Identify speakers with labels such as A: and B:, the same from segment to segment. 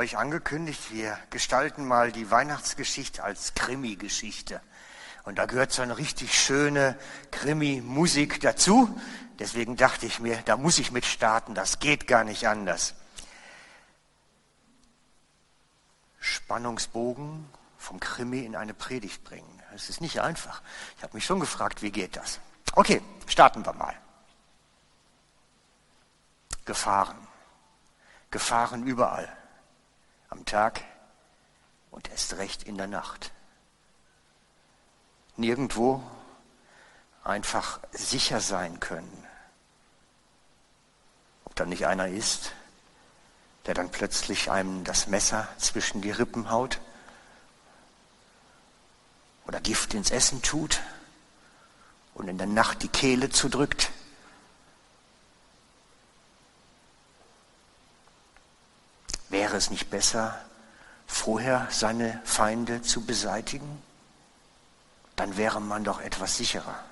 A: euch angekündigt, wir gestalten mal die Weihnachtsgeschichte als Krimi-Geschichte. Und da gehört so eine richtig schöne Krimi-Musik dazu. Deswegen dachte ich mir, da muss ich mit starten, das geht gar nicht anders. Spannungsbogen vom Krimi in eine Predigt bringen. Das ist nicht einfach. Ich habe mich schon gefragt, wie geht das? Okay, starten wir mal. Gefahren. Gefahren überall am Tag und erst recht in der Nacht. Nirgendwo einfach sicher sein können. Ob da nicht einer ist, der dann plötzlich einem das Messer zwischen die Rippen haut oder Gift ins Essen tut und in der Nacht die Kehle zudrückt. Wäre es nicht besser, vorher seine Feinde zu beseitigen? Dann wäre man doch etwas sicherer.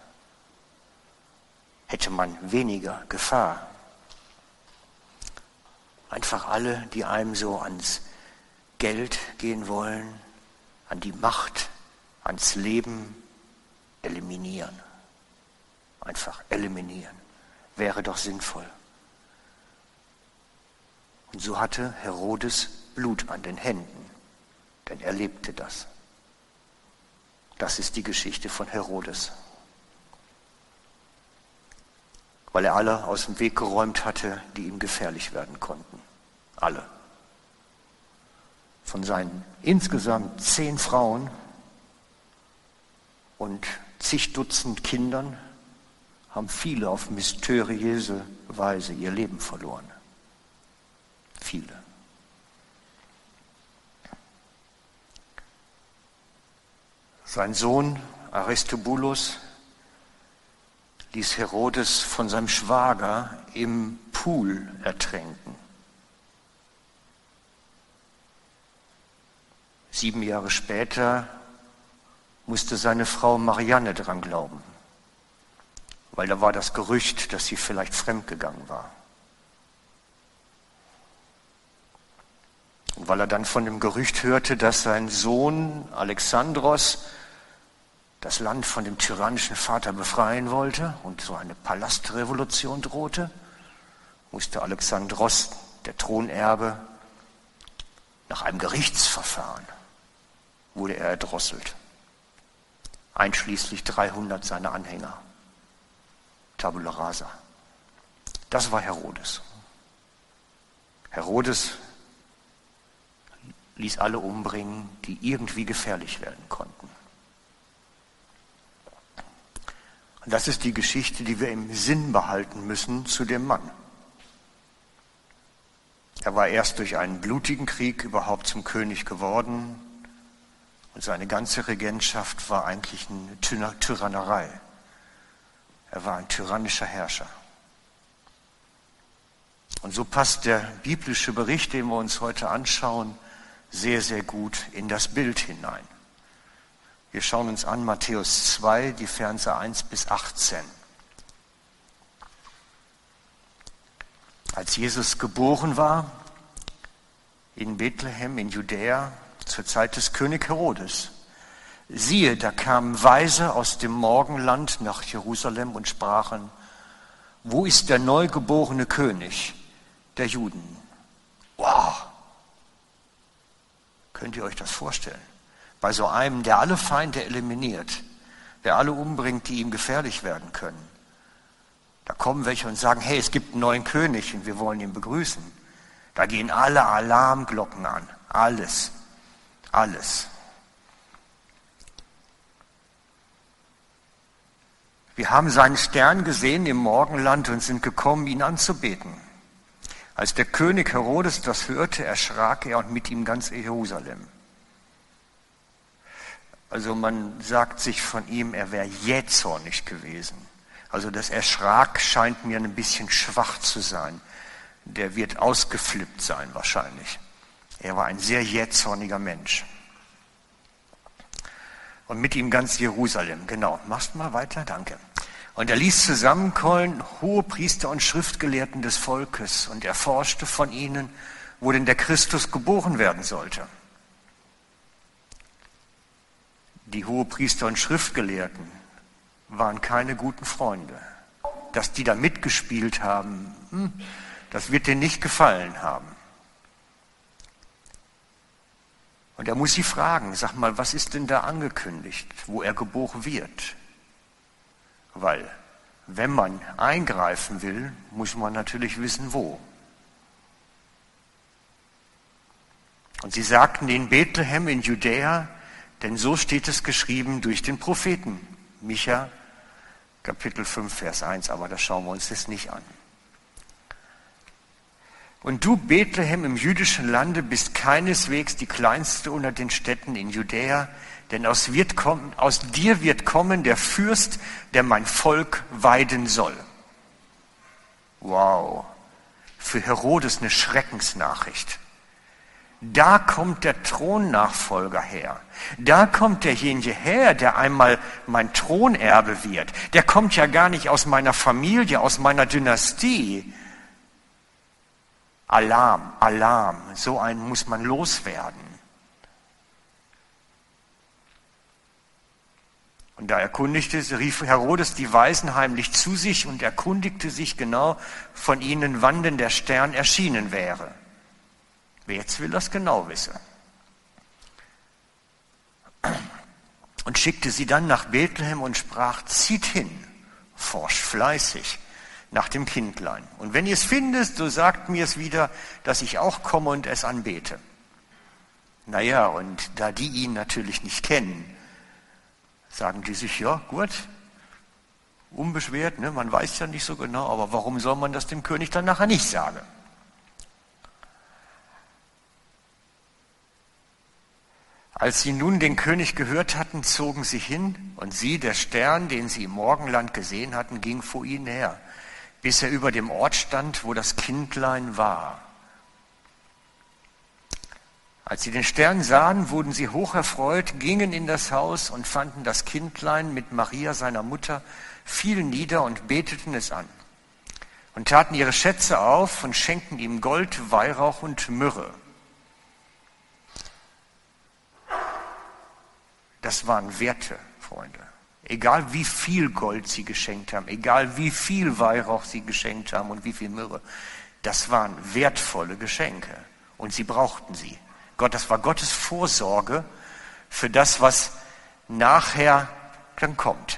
A: Hätte man weniger Gefahr. Einfach alle, die einem so ans Geld gehen wollen, an die Macht, ans Leben eliminieren. Einfach eliminieren. Wäre doch sinnvoll. Und so hatte Herodes Blut an den Händen, denn er lebte das. Das ist die Geschichte von Herodes. Weil er alle aus dem Weg geräumt hatte, die ihm gefährlich werden konnten. Alle. Von seinen insgesamt zehn Frauen und zig Dutzend Kindern haben viele auf mysteriöse Weise ihr Leben verloren viele. Sein Sohn Aristobulus ließ Herodes von seinem Schwager im Pool ertränken. Sieben Jahre später musste seine Frau Marianne dran glauben, weil da war das Gerücht, dass sie vielleicht fremdgegangen war. Und weil er dann von dem Gerücht hörte, dass sein Sohn Alexandros das Land von dem tyrannischen Vater befreien wollte und so eine Palastrevolution drohte, musste Alexandros, der Thronerbe, nach einem Gerichtsverfahren wurde er erdrosselt, einschließlich 300 seiner Anhänger. Tabula rasa. Das war Herodes. Herodes ließ alle umbringen, die irgendwie gefährlich werden konnten. Und das ist die Geschichte, die wir im Sinn behalten müssen zu dem Mann. Er war erst durch einen blutigen Krieg überhaupt zum König geworden und seine ganze Regentschaft war eigentlich eine Tyrannerei. Er war ein tyrannischer Herrscher. Und so passt der biblische Bericht, den wir uns heute anschauen, sehr, sehr gut in das Bild hinein. Wir schauen uns an Matthäus 2, die Verse 1 bis 18. Als Jesus geboren war in Bethlehem in Judäa zur Zeit des König Herodes, siehe, da kamen Weise aus dem Morgenland nach Jerusalem und sprachen, wo ist der neugeborene König der Juden? Wow, Könnt ihr euch das vorstellen? Bei so einem, der alle Feinde eliminiert, der alle umbringt, die ihm gefährlich werden können. Da kommen welche und sagen, hey, es gibt einen neuen König und wir wollen ihn begrüßen. Da gehen alle Alarmglocken an. Alles. Alles. Wir haben seinen Stern gesehen im Morgenland und sind gekommen, ihn anzubeten. Als der König Herodes das hörte, erschrak er und mit ihm ganz Jerusalem. Also man sagt sich von ihm, er wäre jähzornig gewesen. Also das Erschrak scheint mir ein bisschen schwach zu sein. der wird ausgeflippt sein wahrscheinlich. Er war ein sehr jähzorniger Mensch. Und mit ihm ganz Jerusalem, genau. Machst mal weiter, danke. Und er ließ zusammenkommen hohe Priester und Schriftgelehrten des Volkes und erforschte von ihnen, wo denn der Christus geboren werden sollte. Die Hohepriester und Schriftgelehrten waren keine guten Freunde. Dass die da mitgespielt haben, hm, das wird denen nicht gefallen haben. Und er muss sie fragen, sag mal, was ist denn da angekündigt, wo er geboren wird? Weil wenn man eingreifen will, muss man natürlich wissen, wo. Und sie sagten in Bethlehem in Judäa, denn so steht es geschrieben durch den Propheten. Micha, Kapitel 5, Vers 1, aber das schauen wir uns jetzt nicht an. Und du, Bethlehem im jüdischen Lande, bist keineswegs die kleinste unter den Städten in Judäa, denn aus, kommen, aus dir wird kommen der Fürst, der mein Volk weiden soll. Wow, für Herodes eine Schreckensnachricht. Da kommt der Thronnachfolger her. Da kommt derjenige her, der einmal mein Thronerbe wird. Der kommt ja gar nicht aus meiner Familie, aus meiner Dynastie. Alarm, Alarm, so einen muss man loswerden. Und da erkundigte, rief Herodes die Weisen heimlich zu sich und erkundigte sich genau von ihnen, wann denn der Stern erschienen wäre. Wer jetzt will das genau wissen. Und schickte sie dann nach Bethlehem und sprach, zieht hin, forscht fleißig nach dem Kindlein. Und wenn ihr es findet, so sagt mir es wieder, dass ich auch komme und es anbete. Naja, und da die ihn natürlich nicht kennen, sagen die sich, ja, gut, unbeschwert, ne? man weiß ja nicht so genau, aber warum soll man das dem König dann nachher nicht sagen? Als sie nun den König gehört hatten, zogen sie hin, und sie, der Stern, den sie im Morgenland gesehen hatten, ging vor ihnen her, bis er über dem Ort stand, wo das Kindlein war. Als sie den Stern sahen, wurden sie hocherfreut, gingen in das Haus und fanden das Kindlein mit Maria, seiner Mutter, fielen nieder und beteten es an und taten ihre Schätze auf und schenkten ihm Gold, Weihrauch und Myrrhe. Das waren Werte, Freunde. Egal wie viel Gold sie geschenkt haben, egal wie viel Weihrauch sie geschenkt haben und wie viel Myrrhe, das waren wertvolle Geschenke und sie brauchten sie. Gott, das war Gottes Vorsorge für das, was nachher dann kommt.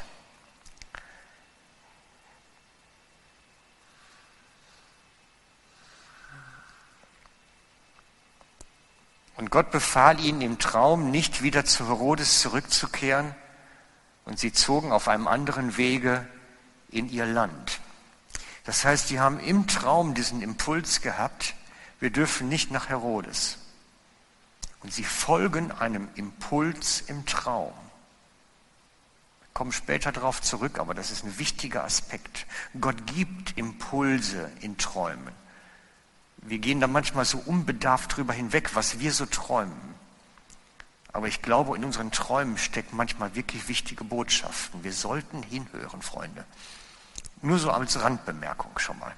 A: Gott befahl ihnen im Traum, nicht wieder zu Herodes zurückzukehren. Und sie zogen auf einem anderen Wege in ihr Land. Das heißt, sie haben im Traum diesen Impuls gehabt, wir dürfen nicht nach Herodes. Und sie folgen einem Impuls im Traum. Wir kommen später darauf zurück, aber das ist ein wichtiger Aspekt. Gott gibt Impulse in Träumen. Wir gehen da manchmal so unbedarft drüber hinweg, was wir so träumen. Aber ich glaube, in unseren Träumen stecken manchmal wirklich wichtige Botschaften. Wir sollten hinhören, Freunde. Nur so als Randbemerkung schon mal.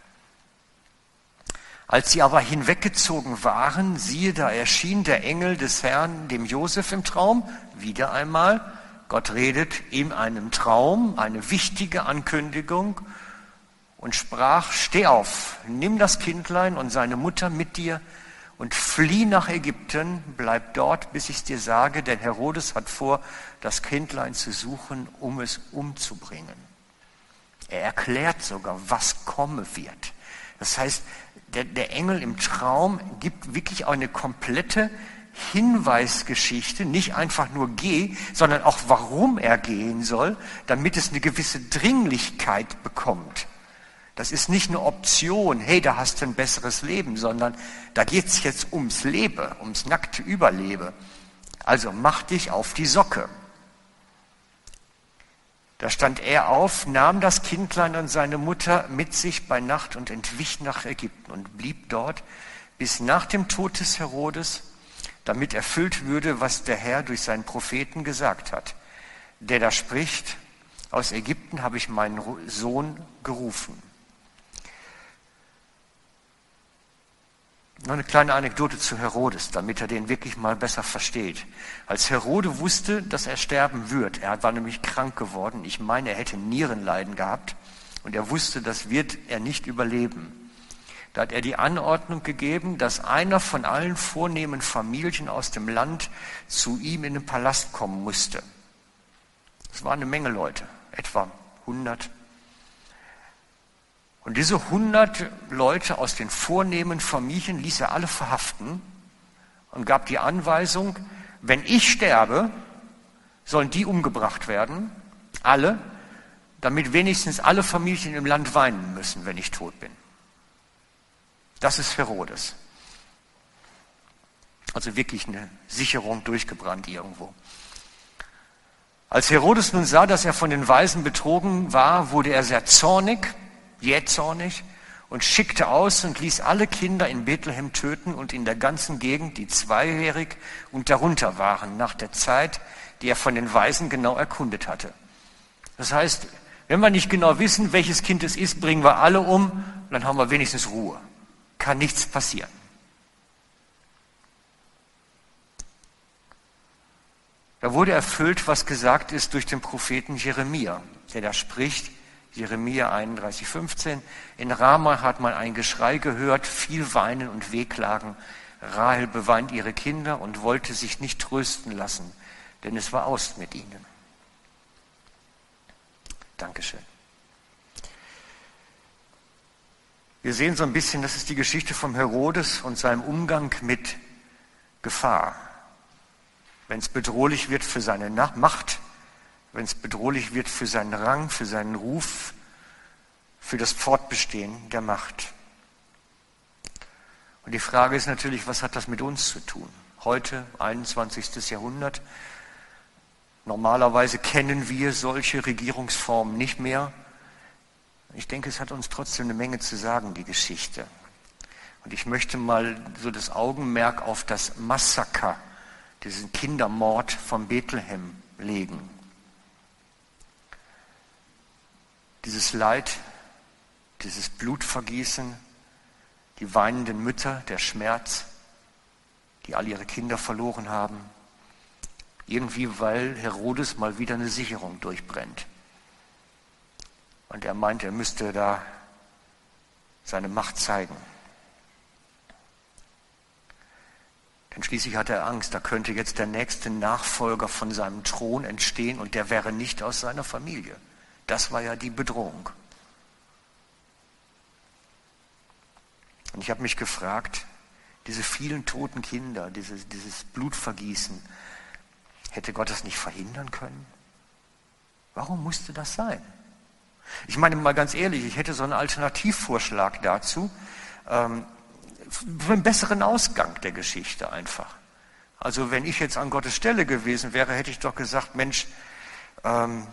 A: Als sie aber hinweggezogen waren, siehe, da erschien der Engel des Herrn dem Josef im Traum, wieder einmal. Gott redet in einem Traum, eine wichtige Ankündigung und sprach, steh auf, nimm das Kindlein und seine Mutter mit dir und flieh nach Ägypten, bleib dort, bis ich dir sage, denn Herodes hat vor, das Kindlein zu suchen, um es umzubringen. Er erklärt sogar, was komme wird. Das heißt, der, der Engel im Traum gibt wirklich eine komplette Hinweisgeschichte, nicht einfach nur geh, sondern auch warum er gehen soll, damit es eine gewisse Dringlichkeit bekommt. Das ist nicht eine Option, hey, da hast du ein besseres Leben, sondern da geht es jetzt ums Leben, ums nackte Überleben. Also mach dich auf die Socke. Da stand er auf, nahm das Kindlein und seine Mutter mit sich bei Nacht und entwich nach Ägypten und blieb dort bis nach dem Tod des Herodes, damit erfüllt würde, was der Herr durch seinen Propheten gesagt hat, der da spricht, aus Ägypten habe ich meinen Sohn gerufen. Noch eine kleine Anekdote zu Herodes, damit er den wirklich mal besser versteht. Als Herode wusste, dass er sterben wird, er war nämlich krank geworden, ich meine, er hätte Nierenleiden gehabt und er wusste, das wird er nicht überleben. Da hat er die Anordnung gegeben, dass einer von allen vornehmen Familien aus dem Land zu ihm in den Palast kommen musste. Es waren eine Menge Leute, etwa 100 und diese hundert Leute aus den vornehmen Familien ließ er alle verhaften und gab die Anweisung, wenn ich sterbe, sollen die umgebracht werden, alle, damit wenigstens alle Familien im Land weinen müssen, wenn ich tot bin. Das ist Herodes. Also wirklich eine Sicherung durchgebrannt irgendwo. Als Herodes nun sah, dass er von den Weisen betrogen war, wurde er sehr zornig jähzornig und schickte aus und ließ alle Kinder in Bethlehem töten und in der ganzen Gegend, die zweijährig und darunter waren, nach der Zeit, die er von den Weisen genau erkundet hatte. Das heißt, wenn wir nicht genau wissen, welches Kind es ist, bringen wir alle um, dann haben wir wenigstens Ruhe. Kann nichts passieren. Da wurde erfüllt, was gesagt ist durch den Propheten Jeremia, der da spricht, Jeremia 31, 15. In Rama hat man ein Geschrei gehört, viel Weinen und Wehklagen. Rahel beweint ihre Kinder und wollte sich nicht trösten lassen, denn es war aus mit ihnen. Dankeschön. Wir sehen so ein bisschen, das ist die Geschichte vom Herodes und seinem Umgang mit Gefahr. Wenn es bedrohlich wird für seine Macht, wenn es bedrohlich wird für seinen Rang, für seinen Ruf, für das Fortbestehen der Macht. Und die Frage ist natürlich, was hat das mit uns zu tun? Heute, 21. Jahrhundert, normalerweise kennen wir solche Regierungsformen nicht mehr. Ich denke, es hat uns trotzdem eine Menge zu sagen, die Geschichte. Und ich möchte mal so das Augenmerk auf das Massaker, diesen Kindermord von Bethlehem legen. Dieses Leid, dieses Blutvergießen, die weinenden Mütter, der Schmerz, die all ihre Kinder verloren haben, irgendwie weil Herodes mal wieder eine Sicherung durchbrennt. Und er meint, er müsste da seine Macht zeigen. Denn schließlich hat er Angst, da könnte jetzt der nächste Nachfolger von seinem Thron entstehen und der wäre nicht aus seiner Familie. Das war ja die Bedrohung. Und ich habe mich gefragt, diese vielen toten Kinder, dieses, dieses Blutvergießen, hätte Gott das nicht verhindern können? Warum musste das sein? Ich meine mal ganz ehrlich, ich hätte so einen Alternativvorschlag dazu, ähm, für einen besseren Ausgang der Geschichte einfach. Also wenn ich jetzt an Gottes Stelle gewesen wäre, hätte ich doch gesagt, Mensch, ähm,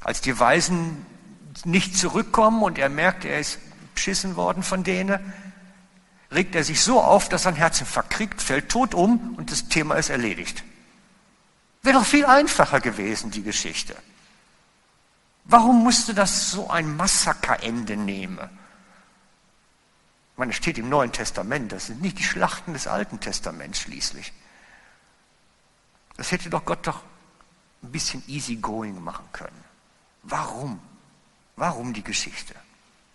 A: als die Weisen nicht zurückkommen und er merkt, er ist beschissen worden von denen, regt er sich so auf, dass sein Herzinfarkt kriegt, fällt tot um und das Thema ist erledigt. Wäre doch viel einfacher gewesen, die Geschichte. Warum musste das so ein Massakerende nehmen? Ich meine, es steht im Neuen Testament, das sind nicht die Schlachten des Alten Testaments schließlich. Das hätte doch Gott doch ein bisschen easygoing machen können. Warum? Warum die Geschichte?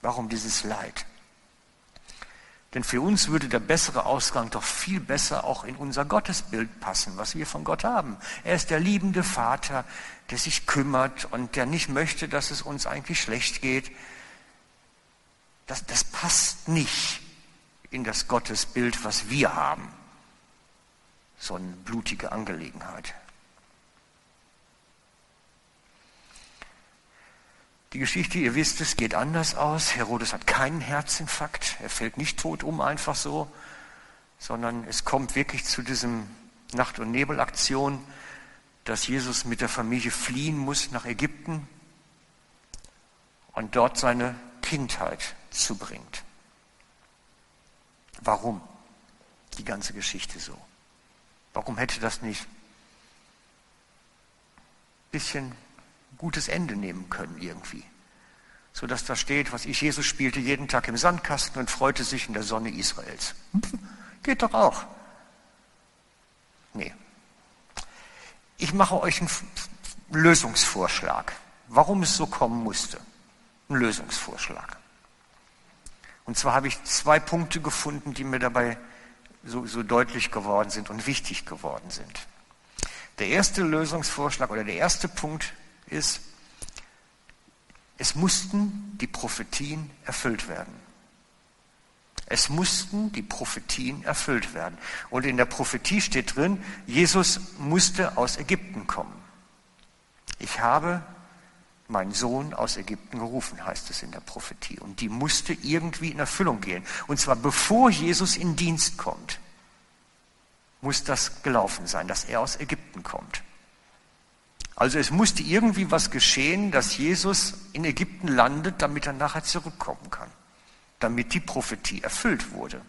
A: Warum dieses Leid? Denn für uns würde der bessere Ausgang doch viel besser auch in unser Gottesbild passen, was wir von Gott haben. Er ist der liebende Vater, der sich kümmert und der nicht möchte, dass es uns eigentlich schlecht geht. Das, das passt nicht in das Gottesbild, was wir haben. So eine blutige Angelegenheit. Die Geschichte, ihr wisst es, geht anders aus. Herodes hat keinen Herzinfarkt. Er fällt nicht tot um einfach so, sondern es kommt wirklich zu diesem Nacht- und Nebelaktion. dass Jesus mit der Familie fliehen muss nach Ägypten und dort seine Kindheit zubringt. Warum die ganze Geschichte so? Warum hätte das nicht ein bisschen gutes Ende nehmen können irgendwie? So dass da steht, was ich, Jesus spielte jeden Tag im Sandkasten und freute sich in der Sonne Israels. Geht doch auch. Nee. Ich mache euch einen Lösungsvorschlag, warum es so kommen musste. Ein Lösungsvorschlag. Und zwar habe ich zwei Punkte gefunden, die mir dabei so, so deutlich geworden sind und wichtig geworden sind. Der erste Lösungsvorschlag oder der erste Punkt ist, es mussten die Prophetien erfüllt werden. Es mussten die Prophetien erfüllt werden. Und in der Prophetie steht drin, Jesus musste aus Ägypten kommen. Ich habe meinen Sohn aus Ägypten gerufen, heißt es in der Prophetie. Und die musste irgendwie in Erfüllung gehen. Und zwar bevor Jesus in Dienst kommt, muss das gelaufen sein, dass er aus Ägypten kommt. Also es musste irgendwie was geschehen, dass Jesus in Ägypten landet, damit er nachher zurückkommen kann damit die Prophetie erfüllt wurde.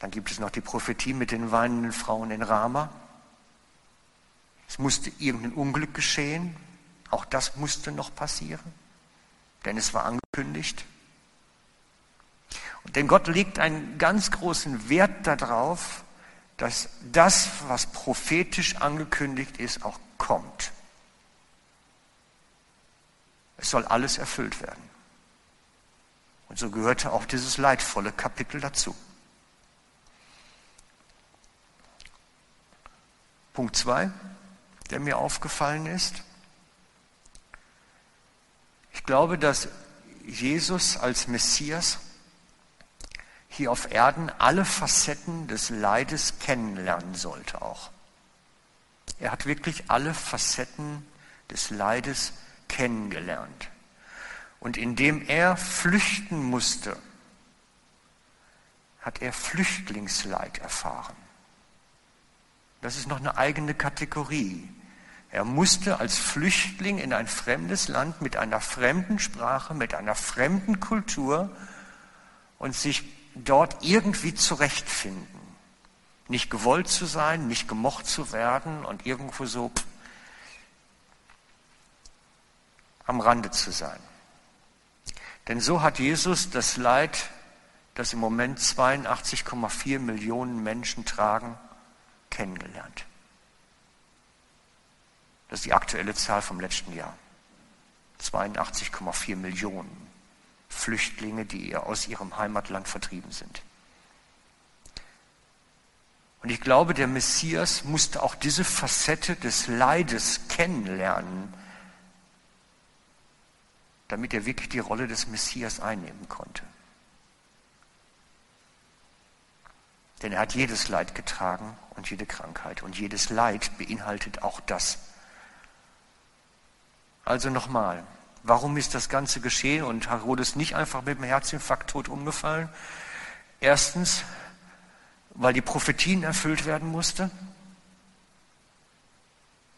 A: Dann gibt es noch die Prophetie mit den weinenden Frauen in Rama. Es musste irgendein Unglück geschehen. Auch das musste noch passieren, denn es war angekündigt. Und denn Gott legt einen ganz großen Wert darauf, dass das, was prophetisch angekündigt ist, auch kommt. Es soll alles erfüllt werden. Und so gehörte auch dieses leidvolle Kapitel dazu. Punkt 2, der mir aufgefallen ist. Ich glaube, dass Jesus als Messias hier auf Erden alle Facetten des Leides kennenlernen sollte auch. Er hat wirklich alle Facetten des Leides kennengelernt. Und indem er flüchten musste, hat er Flüchtlingsleid erfahren. Das ist noch eine eigene Kategorie. Er musste als Flüchtling in ein fremdes Land mit einer fremden Sprache, mit einer fremden Kultur und sich dort irgendwie zurechtfinden. Nicht gewollt zu sein, nicht gemocht zu werden und irgendwo so am Rande zu sein. Denn so hat Jesus das Leid, das im Moment 82,4 Millionen Menschen tragen, kennengelernt. Das ist die aktuelle Zahl vom letzten Jahr. 82,4 Millionen Flüchtlinge, die aus ihrem Heimatland vertrieben sind. Und ich glaube, der Messias musste auch diese Facette des Leides kennenlernen, damit er wirklich die Rolle des Messias einnehmen konnte. Denn er hat jedes Leid getragen und jede Krankheit. Und jedes Leid beinhaltet auch das. Also nochmal, warum ist das Ganze geschehen und Herodes nicht einfach mit dem Herzinfarkt tot umgefallen? Erstens, weil die Prophetien erfüllt werden musste.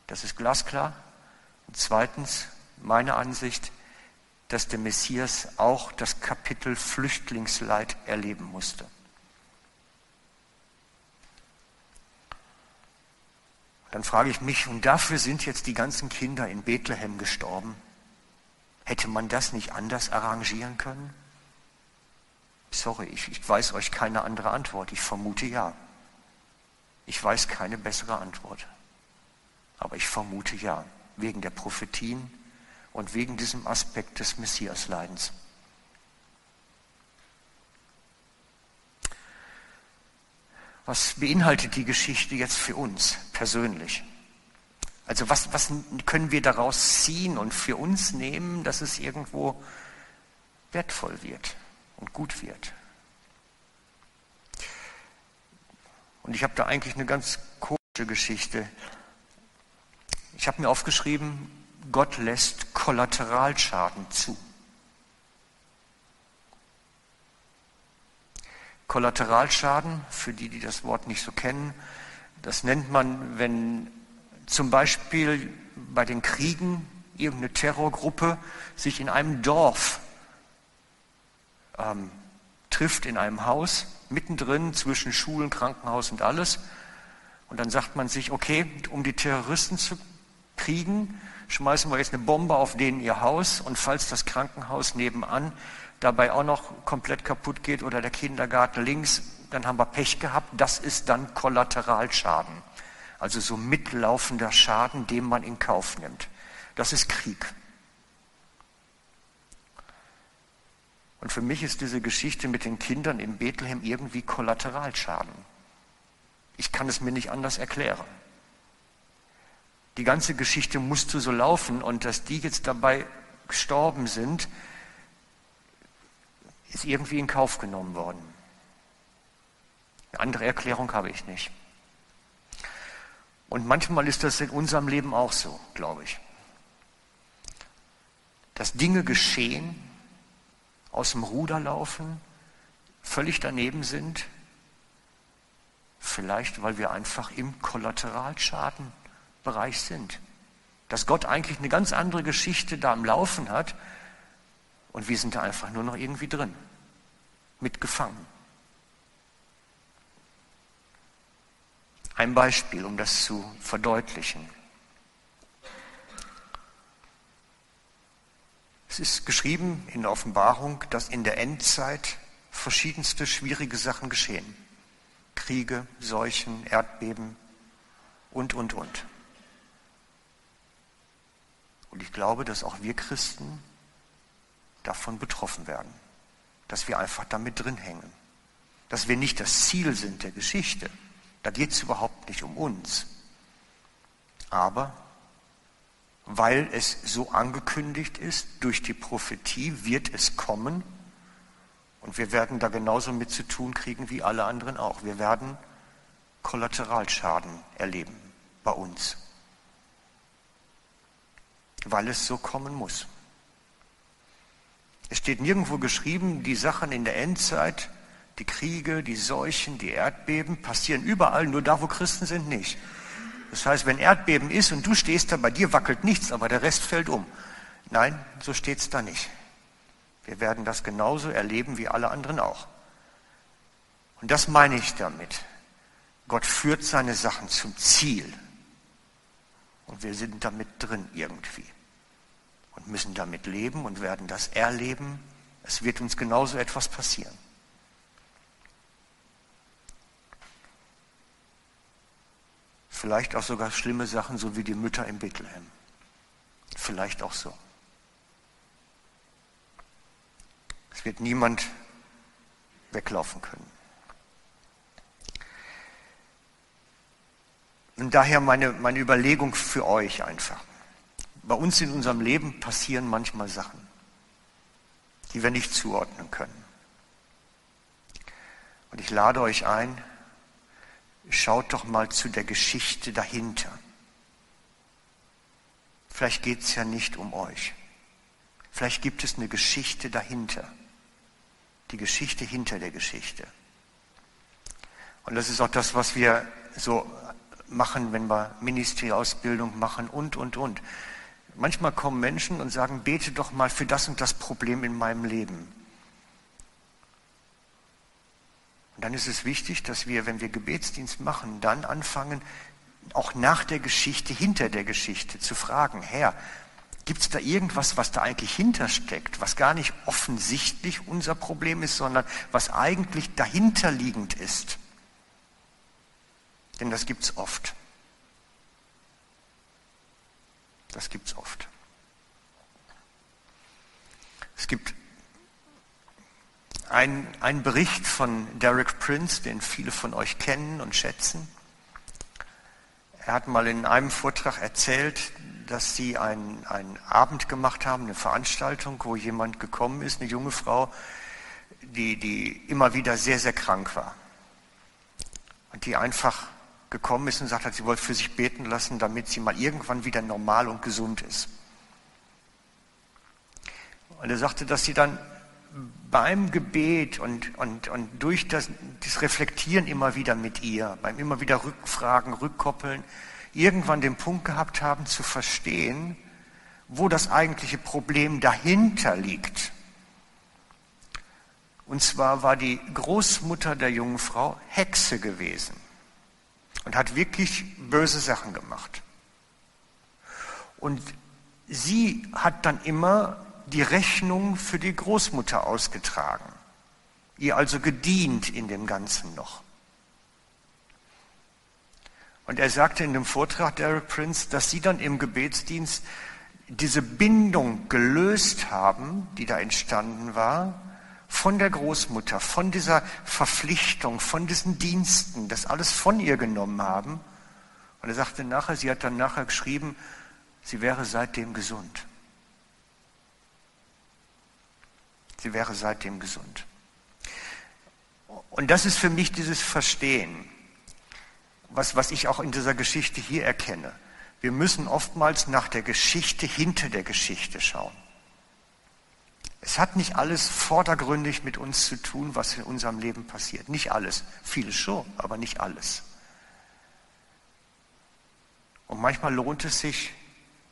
A: Das ist glasklar. Und zweitens, meine Ansicht, dass der Messias auch das Kapitel Flüchtlingsleid erleben musste. Dann frage ich mich, und dafür sind jetzt die ganzen Kinder in Bethlehem gestorben? Hätte man das nicht anders arrangieren können? Sorry, ich, ich weiß euch keine andere Antwort. Ich vermute ja. Ich weiß keine bessere Antwort. Aber ich vermute ja, wegen der Prophetien und wegen diesem Aspekt des Messiasleidens. Was beinhaltet die Geschichte jetzt für uns persönlich? Also was, was können wir daraus ziehen und für uns nehmen, dass es irgendwo wertvoll wird und gut wird? Und ich habe da eigentlich eine ganz komische Geschichte. Ich habe mir aufgeschrieben, Gott lässt Kollateralschaden zu. Kollateralschaden, für die, die das Wort nicht so kennen, das nennt man, wenn zum Beispiel bei den Kriegen irgendeine Terrorgruppe sich in einem Dorf ähm, trifft, in einem Haus, mittendrin zwischen Schulen, Krankenhaus und alles. Und dann sagt man sich, okay, um die Terroristen zu kriegen, schmeißen wir jetzt eine Bombe auf denen ihr Haus und falls das Krankenhaus nebenan dabei auch noch komplett kaputt geht oder der Kindergarten links, dann haben wir Pech gehabt. Das ist dann Kollateralschaden. Also so mitlaufender Schaden, den man in Kauf nimmt. Das ist Krieg. Und für mich ist diese Geschichte mit den Kindern in Bethlehem irgendwie Kollateralschaden. Ich kann es mir nicht anders erklären. Die ganze Geschichte musste so laufen und dass die jetzt dabei gestorben sind, ist irgendwie in Kauf genommen worden. Eine andere Erklärung habe ich nicht. Und manchmal ist das in unserem Leben auch so, glaube ich. Dass Dinge geschehen, aus dem Ruder laufen, völlig daneben sind, vielleicht weil wir einfach im Kollateralschadenbereich sind. Dass Gott eigentlich eine ganz andere Geschichte da am Laufen hat und wir sind da einfach nur noch irgendwie drin, mitgefangen. Ein Beispiel, um das zu verdeutlichen. Es ist geschrieben in der Offenbarung, dass in der Endzeit verschiedenste schwierige Sachen geschehen. Kriege, Seuchen, Erdbeben und, und, und. Und ich glaube, dass auch wir Christen davon betroffen werden, dass wir einfach damit drin hängen, dass wir nicht das Ziel sind der Geschichte. Da geht es überhaupt nicht um uns. Aber weil es so angekündigt ist, durch die Prophetie wird es kommen und wir werden da genauso mit zu tun kriegen wie alle anderen auch. Wir werden Kollateralschaden erleben bei uns, weil es so kommen muss. Es steht nirgendwo geschrieben, die Sachen in der Endzeit, die Kriege, die Seuchen, die Erdbeben passieren überall, nur da, wo Christen sind, nicht. Das heißt, wenn Erdbeben ist und du stehst da, bei dir wackelt nichts, aber der Rest fällt um. Nein, so steht es da nicht. Wir werden das genauso erleben wie alle anderen auch. Und das meine ich damit. Gott führt seine Sachen zum Ziel. Und wir sind damit drin irgendwie. Und müssen damit leben und werden das erleben. Es wird uns genauso etwas passieren. Vielleicht auch sogar schlimme Sachen, so wie die Mütter in Bethlehem. Vielleicht auch so. Es wird niemand weglaufen können. Und daher meine, meine Überlegung für euch einfach. Bei uns in unserem Leben passieren manchmal Sachen, die wir nicht zuordnen können. Und ich lade euch ein, schaut doch mal zu der Geschichte dahinter. Vielleicht geht es ja nicht um euch. Vielleicht gibt es eine Geschichte dahinter. Die Geschichte hinter der Geschichte. Und das ist auch das, was wir so machen, wenn wir Ministrieausbildung machen und, und, und. Manchmal kommen Menschen und sagen, bete doch mal für das und das Problem in meinem Leben. Und dann ist es wichtig, dass wir, wenn wir Gebetsdienst machen, dann anfangen, auch nach der Geschichte, hinter der Geschichte zu fragen, Herr, gibt es da irgendwas, was da eigentlich hintersteckt, was gar nicht offensichtlich unser Problem ist, sondern was eigentlich dahinterliegend ist? Denn das gibt es oft. Das gibt es oft. Es gibt ein, ein Bericht von Derek Prince, den viele von euch kennen und schätzen. Er hat mal in einem Vortrag erzählt, dass sie einen, einen Abend gemacht haben, eine Veranstaltung, wo jemand gekommen ist, eine junge Frau, die, die immer wieder sehr, sehr krank war. Und die einfach gekommen ist und sagt hat, sie wollte für sich beten lassen, damit sie mal irgendwann wieder normal und gesund ist. Und er sagte, dass sie dann beim Gebet und, und, und durch das, das Reflektieren immer wieder mit ihr, beim immer wieder Rückfragen, Rückkoppeln, irgendwann den Punkt gehabt haben zu verstehen, wo das eigentliche Problem dahinter liegt. Und zwar war die Großmutter der jungen Frau Hexe gewesen und hat wirklich böse Sachen gemacht. Und sie hat dann immer die Rechnung für die Großmutter ausgetragen, ihr also gedient in dem Ganzen noch. Und er sagte in dem Vortrag, Derek Prince, dass sie dann im Gebetsdienst diese Bindung gelöst haben, die da entstanden war, von der Großmutter, von dieser Verpflichtung, von diesen Diensten, das alles von ihr genommen haben. Und er sagte nachher, sie hat dann nachher geschrieben, sie wäre seitdem gesund. Sie wäre seitdem gesund. Und das ist für mich dieses Verstehen, was, was ich auch in dieser Geschichte hier erkenne. Wir müssen oftmals nach der Geschichte hinter der Geschichte schauen. Es hat nicht alles vordergründig mit uns zu tun, was in unserem Leben passiert. Nicht alles. Vieles schon, aber nicht alles. Und manchmal lohnt es sich,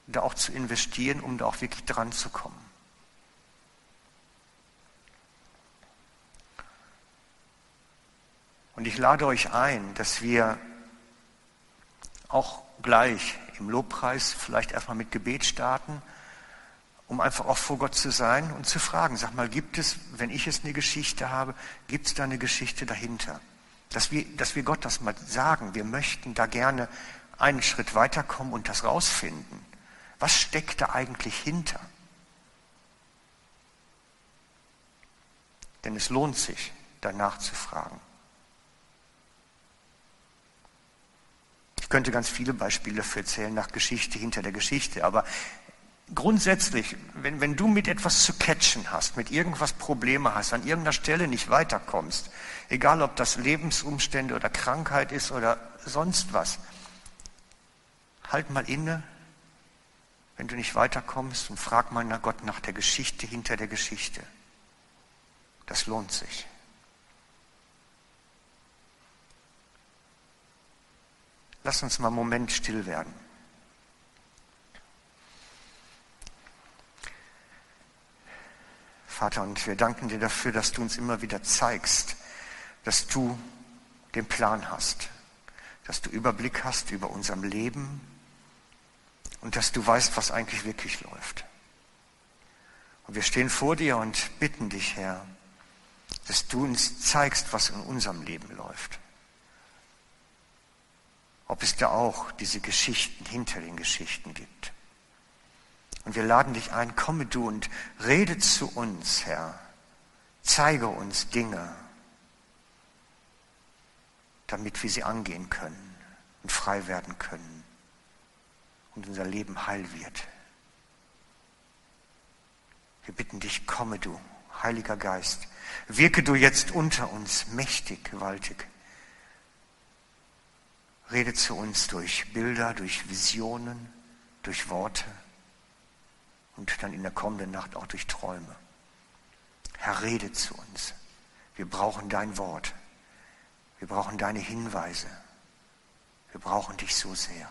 A: da auch zu investieren, um da auch wirklich dran zu kommen. Und ich lade euch ein, dass wir auch gleich im Lobpreis vielleicht erstmal mit Gebet starten um einfach auch vor Gott zu sein und zu fragen, sag mal, gibt es, wenn ich jetzt eine Geschichte habe, gibt es da eine Geschichte dahinter? Dass wir, dass wir Gott das mal sagen, wir möchten da gerne einen Schritt weiterkommen und das rausfinden. Was steckt da eigentlich hinter? Denn es lohnt sich, danach zu fragen. Ich könnte ganz viele Beispiele dafür erzählen nach Geschichte hinter der Geschichte, aber grundsätzlich, wenn, wenn du mit etwas zu catchen hast, mit irgendwas Probleme hast, an irgendeiner Stelle nicht weiterkommst, egal ob das Lebensumstände oder Krankheit ist oder sonst was, halt mal inne, wenn du nicht weiterkommst und frag mal nach Gott nach der Geschichte hinter der Geschichte. Das lohnt sich. Lass uns mal einen Moment still werden. Vater, und wir danken dir dafür, dass du uns immer wieder zeigst, dass du den Plan hast, dass du Überblick hast über unserem Leben und dass du weißt, was eigentlich wirklich läuft. Und wir stehen vor dir und bitten dich, Herr, dass du uns zeigst, was in unserem Leben läuft. Ob es da auch diese Geschichten hinter den Geschichten gibt. Und wir laden dich ein, komme du und rede zu uns, Herr. Zeige uns Dinge, damit wir sie angehen können und frei werden können und unser Leben heil wird. Wir bitten dich, komme du, Heiliger Geist, wirke du jetzt unter uns mächtig, gewaltig. Rede zu uns durch Bilder, durch Visionen, durch Worte und dann in der kommenden Nacht auch durch Träume. Herr, rede zu uns. Wir brauchen dein Wort. Wir brauchen deine Hinweise. Wir brauchen dich so sehr.